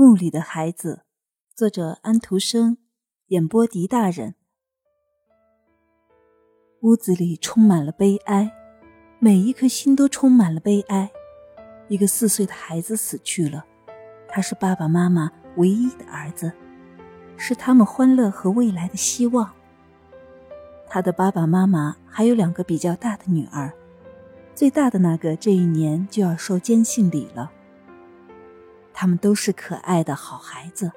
墓里的孩子，作者安徒生，演播狄大人。屋子里充满了悲哀，每一颗心都充满了悲哀。一个四岁的孩子死去了，他是爸爸妈妈唯一的儿子，是他们欢乐和未来的希望。他的爸爸妈妈还有两个比较大的女儿，最大的那个这一年就要受坚信礼了。他们都是可爱的好孩子，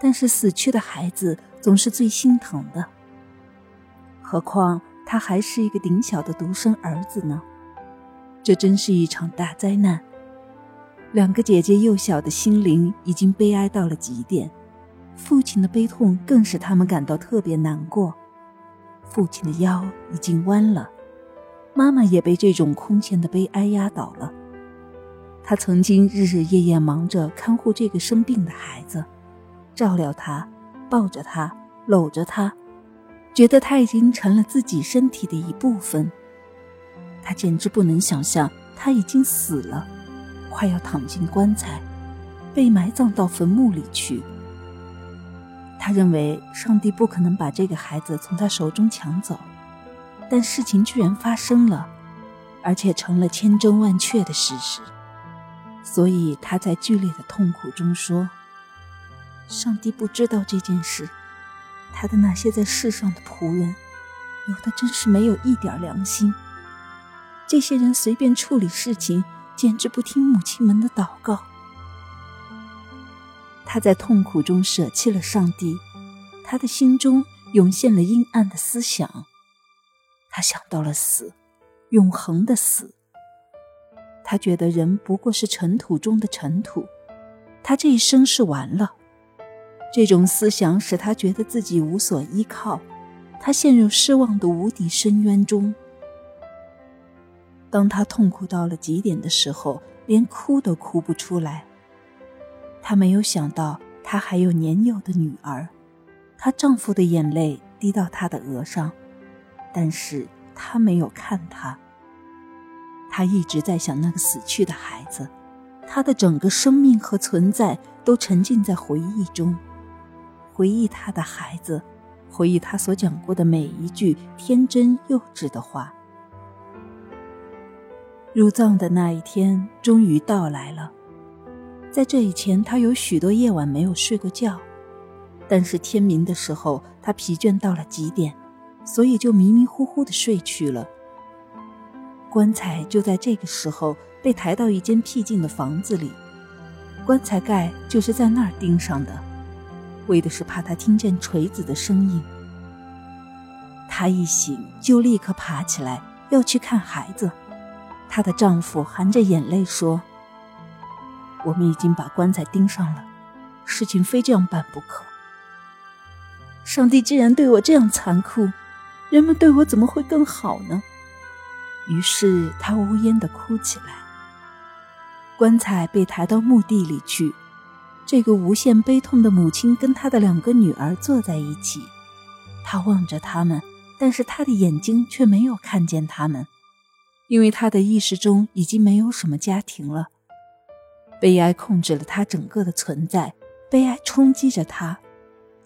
但是死去的孩子总是最心疼的。何况他还是一个顶小的独生儿子呢？这真是一场大灾难。两个姐姐幼小的心灵已经悲哀到了极点，父亲的悲痛更使他们感到特别难过。父亲的腰已经弯了，妈妈也被这种空前的悲哀压倒了。他曾经日日夜夜忙着看护这个生病的孩子，照料他，抱着他，搂着他，觉得他已经成了自己身体的一部分。他简直不能想象他已经死了，快要躺进棺材，被埋葬到坟墓里去。他认为上帝不可能把这个孩子从他手中抢走，但事情居然发生了，而且成了千真万确的事实。所以他在剧烈的痛苦中说：“上帝不知道这件事，他的那些在世上的仆人，有的真是没有一点良心。这些人随便处理事情，简直不听母亲们的祷告。”他在痛苦中舍弃了上帝，他的心中涌现了阴暗的思想，他想到了死，永恒的死。他觉得人不过是尘土中的尘土，他这一生是完了。这种思想使他觉得自己无所依靠，他陷入失望的无底深渊中。当他痛苦到了极点的时候，连哭都哭不出来。他没有想到，他还有年幼的女儿，她丈夫的眼泪滴到她的额上，但是他没有看她。他一直在想那个死去的孩子，他的整个生命和存在都沉浸在回忆中，回忆他的孩子，回忆他所讲过的每一句天真幼稚的话。入葬的那一天终于到来了，在这以前，他有许多夜晚没有睡过觉，但是天明的时候，他疲倦到了极点，所以就迷迷糊糊的睡去了。棺材就在这个时候被抬到一间僻静的房子里，棺材盖就是在那儿钉上的，为的是怕他听见锤子的声音。她一醒就立刻爬起来要去看孩子，她的丈夫含着眼泪说：“我们已经把棺材钉上了，事情非这样办不可。上帝既然对我这样残酷，人们对我怎么会更好呢？”于是他呜咽地哭起来。棺材被抬到墓地里去，这个无限悲痛的母亲跟她的两个女儿坐在一起，她望着他们，但是她的眼睛却没有看见他们，因为她的意识中已经没有什么家庭了。悲哀控制了她整个的存在，悲哀冲击着她，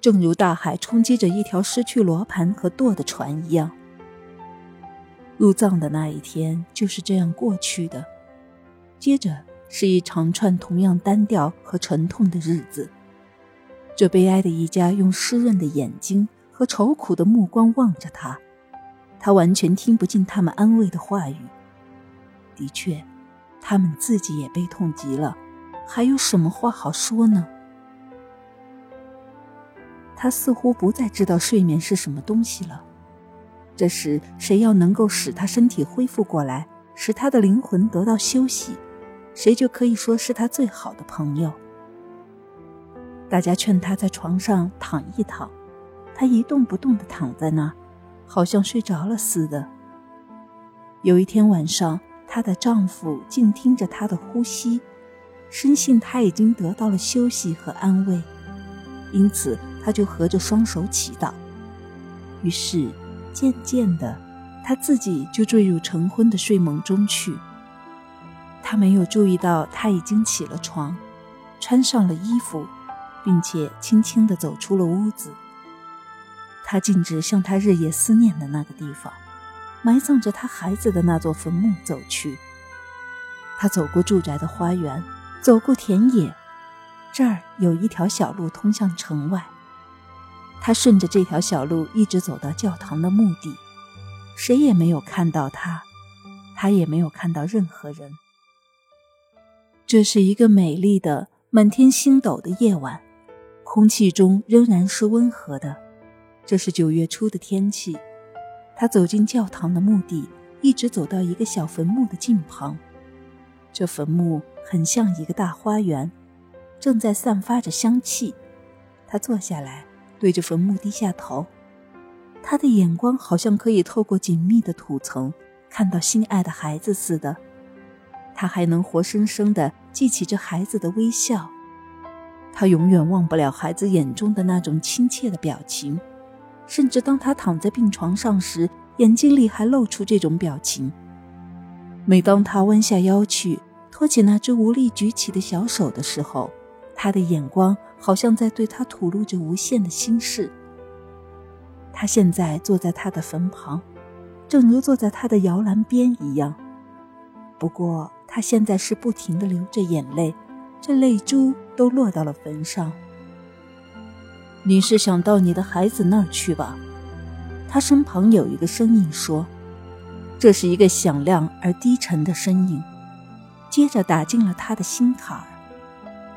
正如大海冲击着一条失去罗盘和舵的船一样。入葬的那一天就是这样过去的，接着是一长串同样单调和沉痛的日子。这悲哀的一家用湿润的眼睛和愁苦的目光望着他，他完全听不进他们安慰的话语。的确，他们自己也悲痛极了，还有什么话好说呢？他似乎不再知道睡眠是什么东西了。这时，谁要能够使他身体恢复过来，使他的灵魂得到休息，谁就可以说是他最好的朋友。大家劝他在床上躺一躺，他一动不动地躺在那儿，好像睡着了似的。有一天晚上，她的丈夫静听着她的呼吸，深信她已经得到了休息和安慰，因此他就合着双手祈祷。于是。渐渐的，他自己就坠入成昏的睡梦中去。他没有注意到他已经起了床，穿上了衣服，并且轻轻地走出了屋子。他径直向他日夜思念的那个地方，埋葬着他孩子的那座坟墓走去。他走过住宅的花园，走过田野，这儿有一条小路通向城外。他顺着这条小路一直走到教堂的墓地，谁也没有看到他，他也没有看到任何人。这是一个美丽的、满天星斗的夜晚，空气中仍然是温和的。这是九月初的天气。他走进教堂的墓地，一直走到一个小坟墓的近旁。这坟墓很像一个大花园，正在散发着香气。他坐下来，对着坟墓低下头，他的眼光好像可以透过紧密的土层，看到心爱的孩子似的。他还能活生生地记起这孩子的微笑，他永远忘不了孩子眼中的那种亲切的表情，甚至当他躺在病床上时，眼睛里还露出这种表情。每当他弯下腰去托起那只无力举起的小手的时候，他的眼光好像在对他吐露着无限的心事。他现在坐在他的坟旁，正如坐在他的摇篮边一样，不过。他现在是不停的流着眼泪，这泪珠都落到了坟上。你是想到你的孩子那儿去吧？他身旁有一个声音说：“这是一个响亮而低沉的声音，接着打进了他的心坎儿。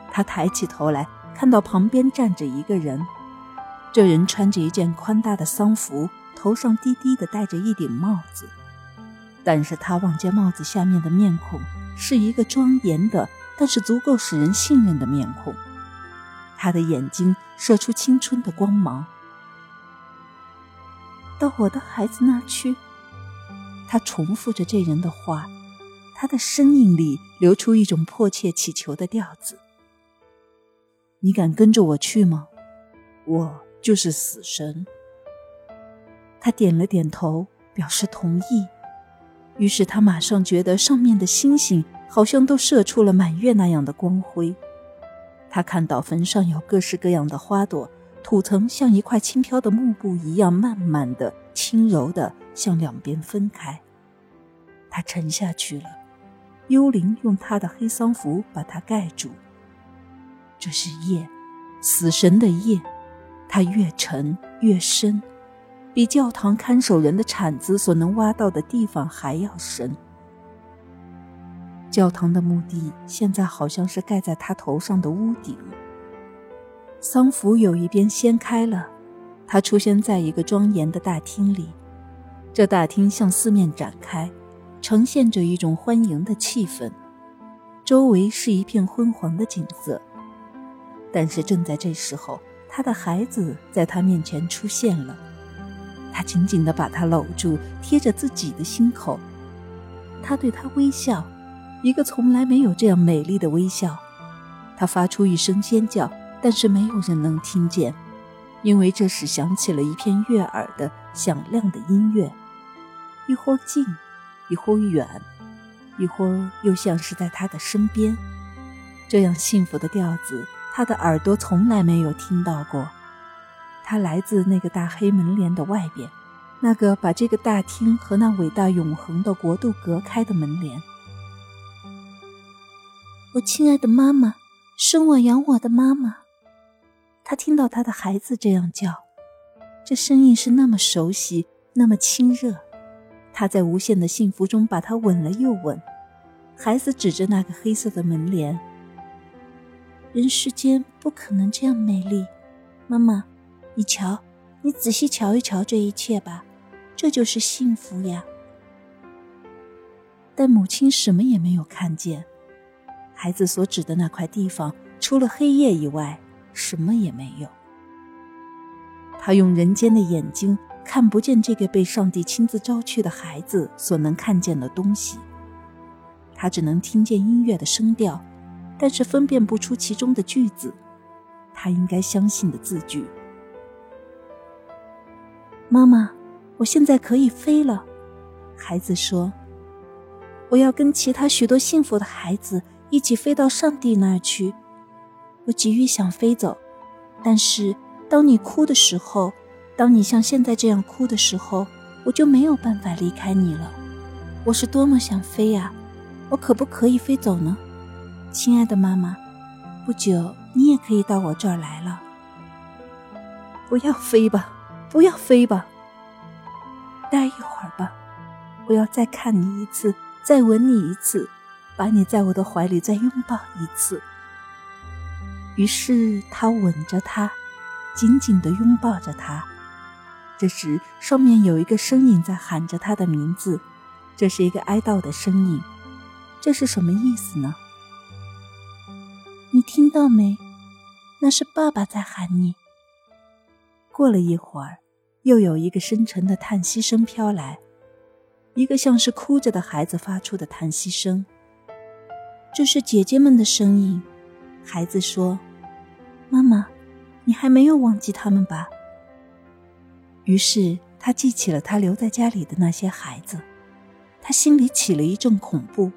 他抬起头来，看到旁边站着一个人，这人穿着一件宽大的丧服，头上低低的戴着一顶帽子，但是他望见帽子下面的面孔。”是一个庄严的，但是足够使人信任的面孔。他的眼睛射出青春的光芒。到我的孩子那去。他重复着这人的话，他的声音里流出一种迫切祈求的调子。你敢跟着我去吗？我就是死神。他点了点头，表示同意。于是他马上觉得上面的星星好像都射出了满月那样的光辉。他看到坟上有各式各样的花朵，土层像一块轻飘的幕布一样，慢慢的、轻柔的向两边分开。他沉下去了，幽灵用他的黑丧服把他盖住。这是夜，死神的夜，它越沉越深。比教堂看守人的铲子所能挖到的地方还要深。教堂的墓地现在好像是盖在他头上的屋顶。丧服有一边掀开了，他出现在一个庄严的大厅里。这大厅向四面展开，呈现着一种欢迎的气氛。周围是一片昏黄的景色，但是正在这时候，他的孩子在他面前出现了。他紧紧地把她搂住，贴着自己的心口。他对她微笑，一个从来没有这样美丽的微笑。他发出一声尖叫，但是没有人能听见，因为这时响起了一片悦耳的、响亮的音乐，一会儿近，一会儿远，一会儿又像是在他的身边。这样幸福的调子，他的耳朵从来没有听到过。他来自那个大黑门帘的外边，那个把这个大厅和那伟大永恒的国度隔开的门帘。我亲爱的妈妈，生我养我的妈妈。他听到他的孩子这样叫，这声音是那么熟悉，那么亲热。他在无限的幸福中把他吻了又吻。孩子指着那个黑色的门帘：“人世间不可能这样美丽，妈妈。”你瞧，你仔细瞧一瞧这一切吧，这就是幸福呀。但母亲什么也没有看见，孩子所指的那块地方，除了黑夜以外，什么也没有。他用人间的眼睛看不见这个被上帝亲自招去的孩子所能看见的东西，他只能听见音乐的声调，但是分辨不出其中的句子，他应该相信的字句。妈妈，我现在可以飞了。孩子说：“我要跟其他许多幸福的孩子一起飞到上帝那儿去。我急于想飞走，但是当你哭的时候，当你像现在这样哭的时候，我就没有办法离开你了。我是多么想飞呀！我可不可以飞走呢？亲爱的妈妈，不久你也可以到我这儿来了。不要飞吧，不要飞吧，待一会儿吧。我要再看你一次，再吻你一次，把你在我的怀里再拥抱一次。于是他吻着她，紧紧地拥抱着她。这时，上面有一个声音在喊着他的名字，这是一个哀悼的声音。这是什么意思呢？听到没？那是爸爸在喊你。过了一会儿，又有一个深沉的叹息声飘来，一个像是哭着的孩子发出的叹息声。这是姐姐们的声音。孩子说：“妈妈，你还没有忘记他们吧？”于是他记起了他留在家里的那些孩子，他心里起了一阵恐怖。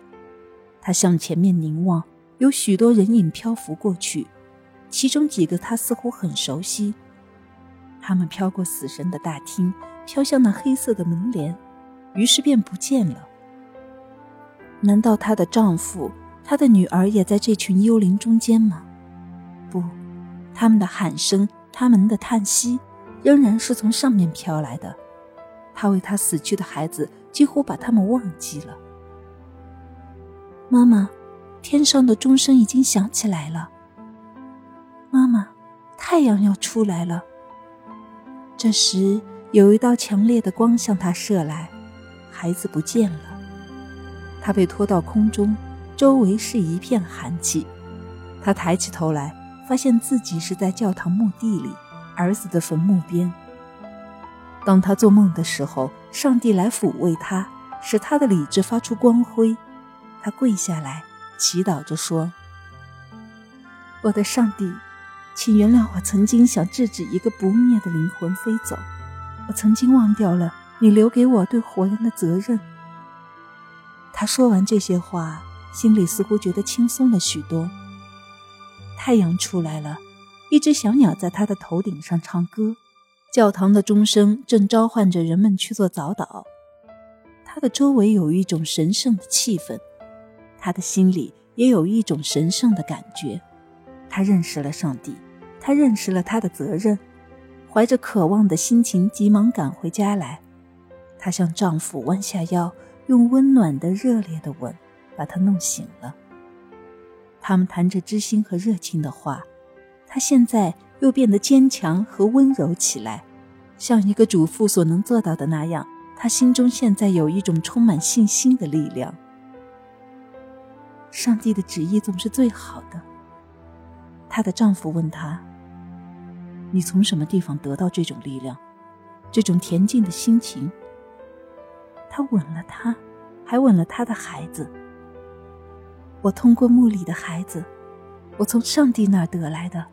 他向前面凝望。有许多人影漂浮过去，其中几个他似乎很熟悉。他们飘过死神的大厅，飘向那黑色的门帘，于是便不见了。难道她的丈夫、她的女儿也在这群幽灵中间吗？不，他们的喊声、他们的叹息，仍然是从上面飘来的。他为他死去的孩子几乎把他们忘记了。妈妈。天上的钟声已经响起来了，妈妈，太阳要出来了。这时，有一道强烈的光向他射来，孩子不见了。他被拖到空中，周围是一片寒气。他抬起头来，发现自己是在教堂墓地里，儿子的坟墓边。当他做梦的时候，上帝来抚慰他，使他的理智发出光辉。他跪下来。祈祷着说：“我的上帝，请原谅我曾经想制止一个不灭的灵魂飞走。我曾经忘掉了你留给我对活人的责任。”他说完这些话，心里似乎觉得轻松了许多。太阳出来了，一只小鸟在他的头顶上唱歌，教堂的钟声正召唤着人们去做早祷。他的周围有一种神圣的气氛。他的心里也有一种神圣的感觉，他认识了上帝，他认识了他的责任，怀着渴望的心情，急忙赶回家来。她向丈夫弯下腰，用温暖的、热烈的吻把他弄醒了。他们谈着知心和热情的话，她现在又变得坚强和温柔起来，像一个主妇所能做到的那样。她心中现在有一种充满信心的力量。上帝的旨意总是最好的。她的丈夫问她：“你从什么地方得到这种力量，这种恬静的心情？”他吻了她，还吻了他的孩子。我通过墓里的孩子，我从上帝那儿得来的。